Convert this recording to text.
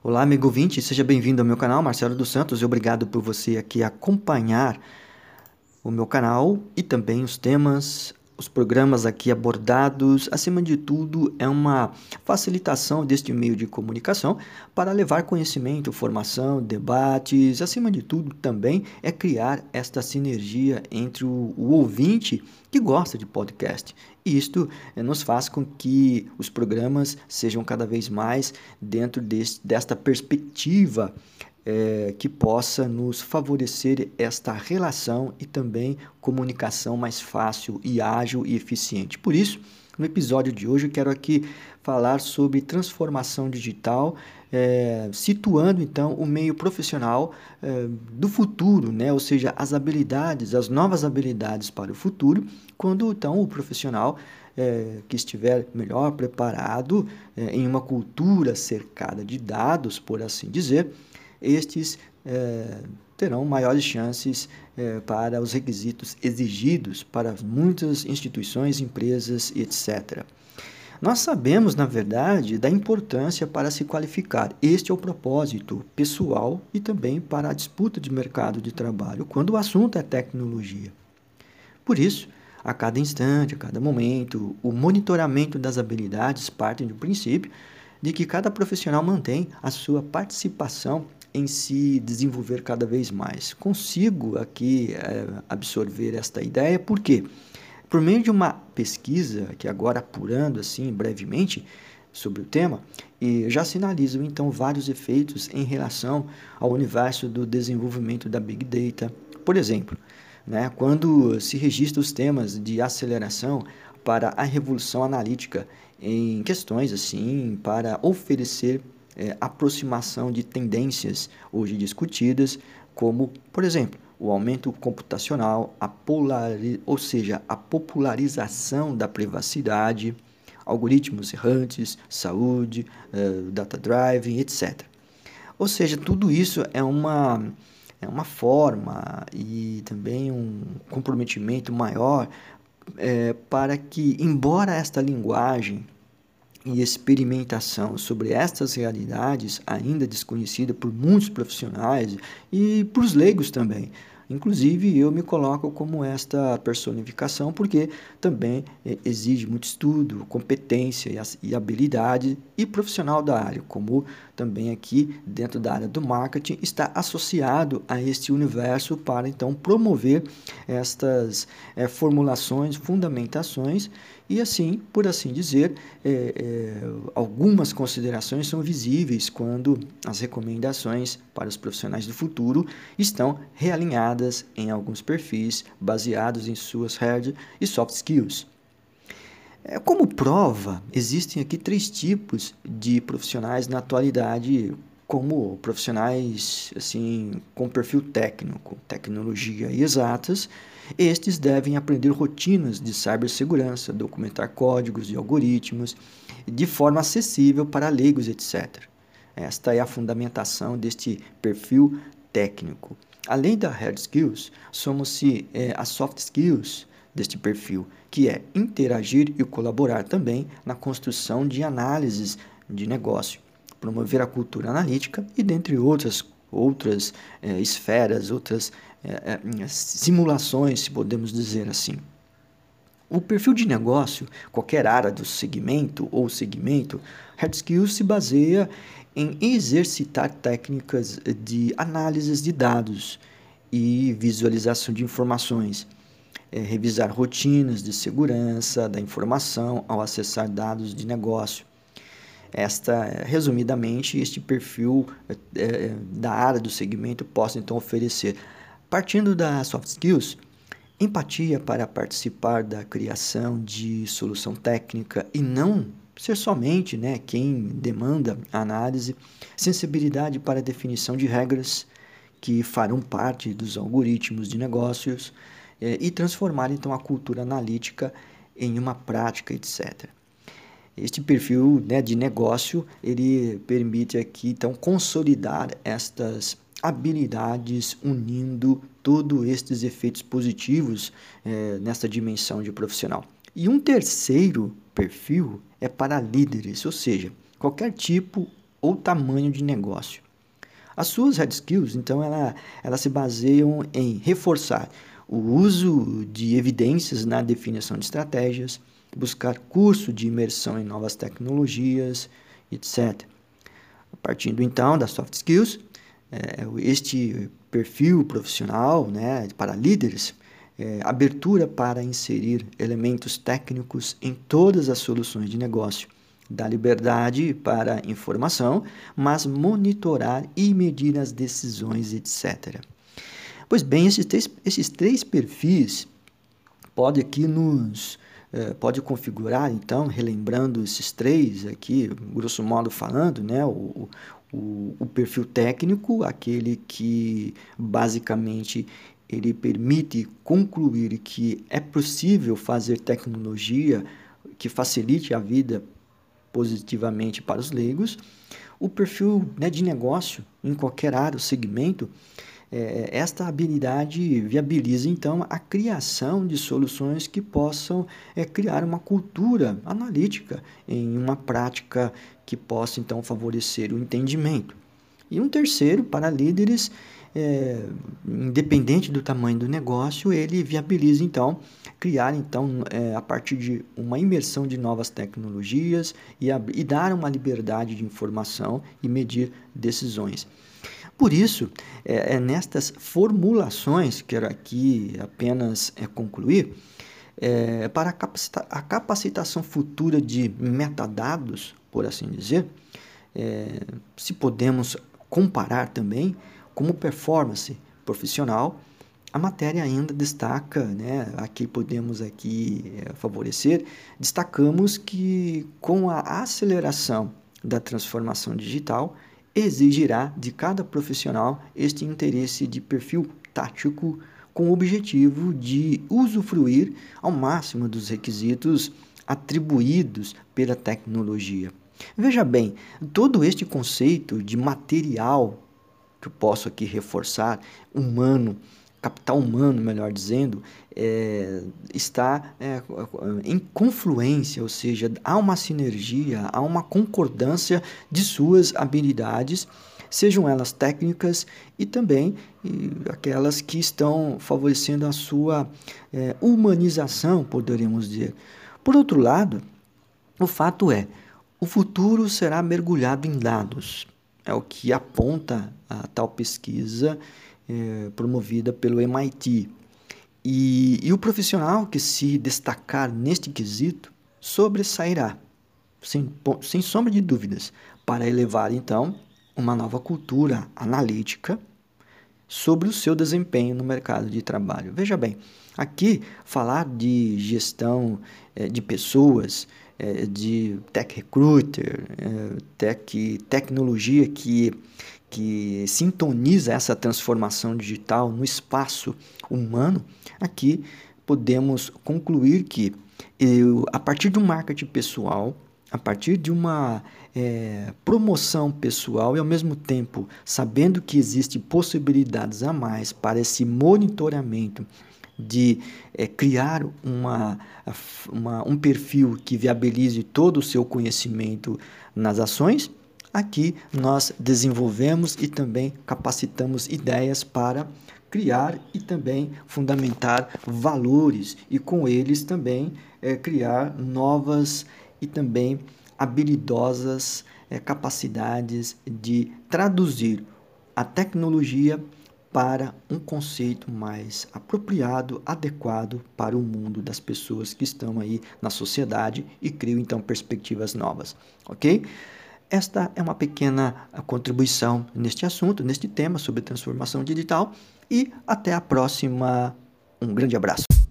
Olá, amigo ouvinte, seja bem-vindo ao meu canal, Marcelo dos Santos, e obrigado por você aqui acompanhar o meu canal e também os temas, os programas aqui abordados. Acima de tudo, é uma facilitação deste meio de comunicação para levar conhecimento, formação, debates. Acima de tudo, também é criar esta sinergia entre o, o ouvinte que gosta de podcast e isto eh, nos faz com que os programas sejam cada vez mais dentro deste, desta perspectiva é, que possa nos favorecer esta relação e também comunicação mais fácil e ágil e eficiente. Por isso, no episódio de hoje, eu quero aqui falar sobre transformação digital, é, situando então o meio profissional é, do futuro, né? ou seja, as habilidades, as novas habilidades para o futuro, quando então o profissional é, que estiver melhor preparado é, em uma cultura cercada de dados, por assim dizer, estes é, terão maiores chances é, para os requisitos exigidos para muitas instituições, empresas, etc. Nós sabemos, na verdade, da importância para se qualificar. Este é o propósito pessoal e também para a disputa de mercado de trabalho, quando o assunto é tecnologia. Por isso, a cada instante, a cada momento, o monitoramento das habilidades parte do princípio de que cada profissional mantém a sua participação em se desenvolver cada vez mais. Consigo aqui é, absorver esta ideia porque? Por meio de uma pesquisa, que agora apurando assim brevemente sobre o tema, e já sinalizam então vários efeitos em relação ao universo do desenvolvimento da Big Data. Por exemplo, né, quando se registra os temas de aceleração para a revolução analítica em questões assim, para oferecer é, aproximação de tendências hoje discutidas, como, por exemplo, o aumento computacional, a polari ou seja, a popularização da privacidade, algoritmos errantes, saúde, uh, data driving, etc. Ou seja, tudo isso é uma, é uma forma e também um comprometimento maior é, para que, embora esta linguagem e experimentação sobre estas realidades ainda desconhecida por muitos profissionais e por os leigos também. Inclusive, eu me coloco como esta personificação porque também eh, exige muito estudo, competência e habilidade e profissional da área, como também aqui dentro da área do marketing está associado a este universo para então promover estas é, formulações, fundamentações e assim, por assim dizer, é, é, algumas considerações são visíveis quando as recomendações para os profissionais do futuro estão realinhadas em alguns perfis baseados em suas hard e soft skills. É, como prova, existem aqui três tipos de profissionais na atualidade como profissionais assim com perfil técnico, tecnologia e exatas, estes devem aprender rotinas de cibersegurança, documentar códigos e algoritmos de forma acessível para leigos, etc. Esta é a fundamentação deste perfil técnico. Além da hard skills, somos-se é, as soft skills deste perfil, que é interagir e colaborar também na construção de análises de negócio promover a cultura analítica e dentre outras outras é, esferas, outras é, é, simulações, se podemos dizer assim. O perfil de negócio, qualquer área do segmento ou segmento, Hard Skills se baseia em exercitar técnicas de análise de dados e visualização de informações, é, revisar rotinas de segurança da informação ao acessar dados de negócio, esta, resumidamente, este perfil é, da área do segmento possa então oferecer. Partindo da soft skills, empatia para participar da criação de solução técnica e não ser somente né, quem demanda a análise, sensibilidade para definição de regras que farão parte dos algoritmos de negócios é, e transformar então a cultura analítica em uma prática, etc. Este perfil né, de negócio ele permite aqui então consolidar estas habilidades unindo todos estes efeitos positivos é, nesta dimensão de profissional. E um terceiro perfil é para líderes, ou seja, qualquer tipo ou tamanho de negócio. As suas hard skills, então, ela, elas se baseiam em reforçar o uso de evidências na definição de estratégias, buscar curso de imersão em novas tecnologias, etc. Partindo então das soft skills, é, este perfil profissional né, para líderes, é, abertura para inserir elementos técnicos em todas as soluções de negócio, dá liberdade para informação, mas monitorar e medir as decisões, etc. Pois bem, esses três, esses três perfis pode aqui nos eh, pode configurar então, relembrando esses três aqui, grosso modo falando, né, o, o, o perfil técnico, aquele que basicamente ele permite concluir que é possível fazer tecnologia que facilite a vida positivamente para os leigos. O perfil né, de negócio, em qualquer área ou segmento, é, esta habilidade viabiliza então a criação de soluções que possam é, criar uma cultura analítica em uma prática que possa então favorecer o entendimento. E um terceiro, para líderes, é, independente do tamanho do negócio, ele viabiliza então criar então é, a partir de uma imersão de novas tecnologias e, a, e dar uma liberdade de informação e medir decisões. Por isso, é, é nestas formulações, quero aqui apenas é, concluir, é, para a, capacita a, capacitação futura de metadados, por assim dizer, é, se podemos comparar também como performance profissional, a matéria ainda destaca, né, aqui podemos aqui é, favorecer, destacamos que com a aceleração da transformação digital, exigirá de cada profissional este interesse de perfil tático com o objetivo de usufruir ao máximo dos requisitos atribuídos pela tecnologia. Veja bem, todo este conceito de material que eu posso aqui reforçar, humano, capital humano, melhor dizendo, é, está é, em confluência, ou seja, há uma sinergia, há uma concordância de suas habilidades, sejam elas técnicas e também e aquelas que estão favorecendo a sua é, humanização, poderíamos dizer. Por outro lado, o fato é, o futuro será mergulhado em dados. É o que aponta a tal pesquisa é, promovida pelo MIT. E, e o profissional que se destacar neste quesito sobressairá, sem, sem sombra de dúvidas, para elevar então uma nova cultura analítica sobre o seu desempenho no mercado de trabalho. Veja bem, aqui falar de gestão é, de pessoas, é, de tech recruiter, é, tech, tecnologia que que sintoniza essa transformação digital no espaço humano, aqui podemos concluir que eu, a partir de um marketing pessoal, a partir de uma é, promoção pessoal e ao mesmo tempo sabendo que existem possibilidades a mais para esse monitoramento de é, criar uma, uma, um perfil que viabilize todo o seu conhecimento nas ações, Aqui nós desenvolvemos e também capacitamos ideias para criar e também fundamentar valores e com eles também é, criar novas e também habilidosas é, capacidades de traduzir a tecnologia para um conceito mais apropriado, adequado para o mundo das pessoas que estão aí na sociedade e criam então perspectivas novas, ok? Esta é uma pequena contribuição neste assunto, neste tema sobre transformação digital e até a próxima. Um grande abraço.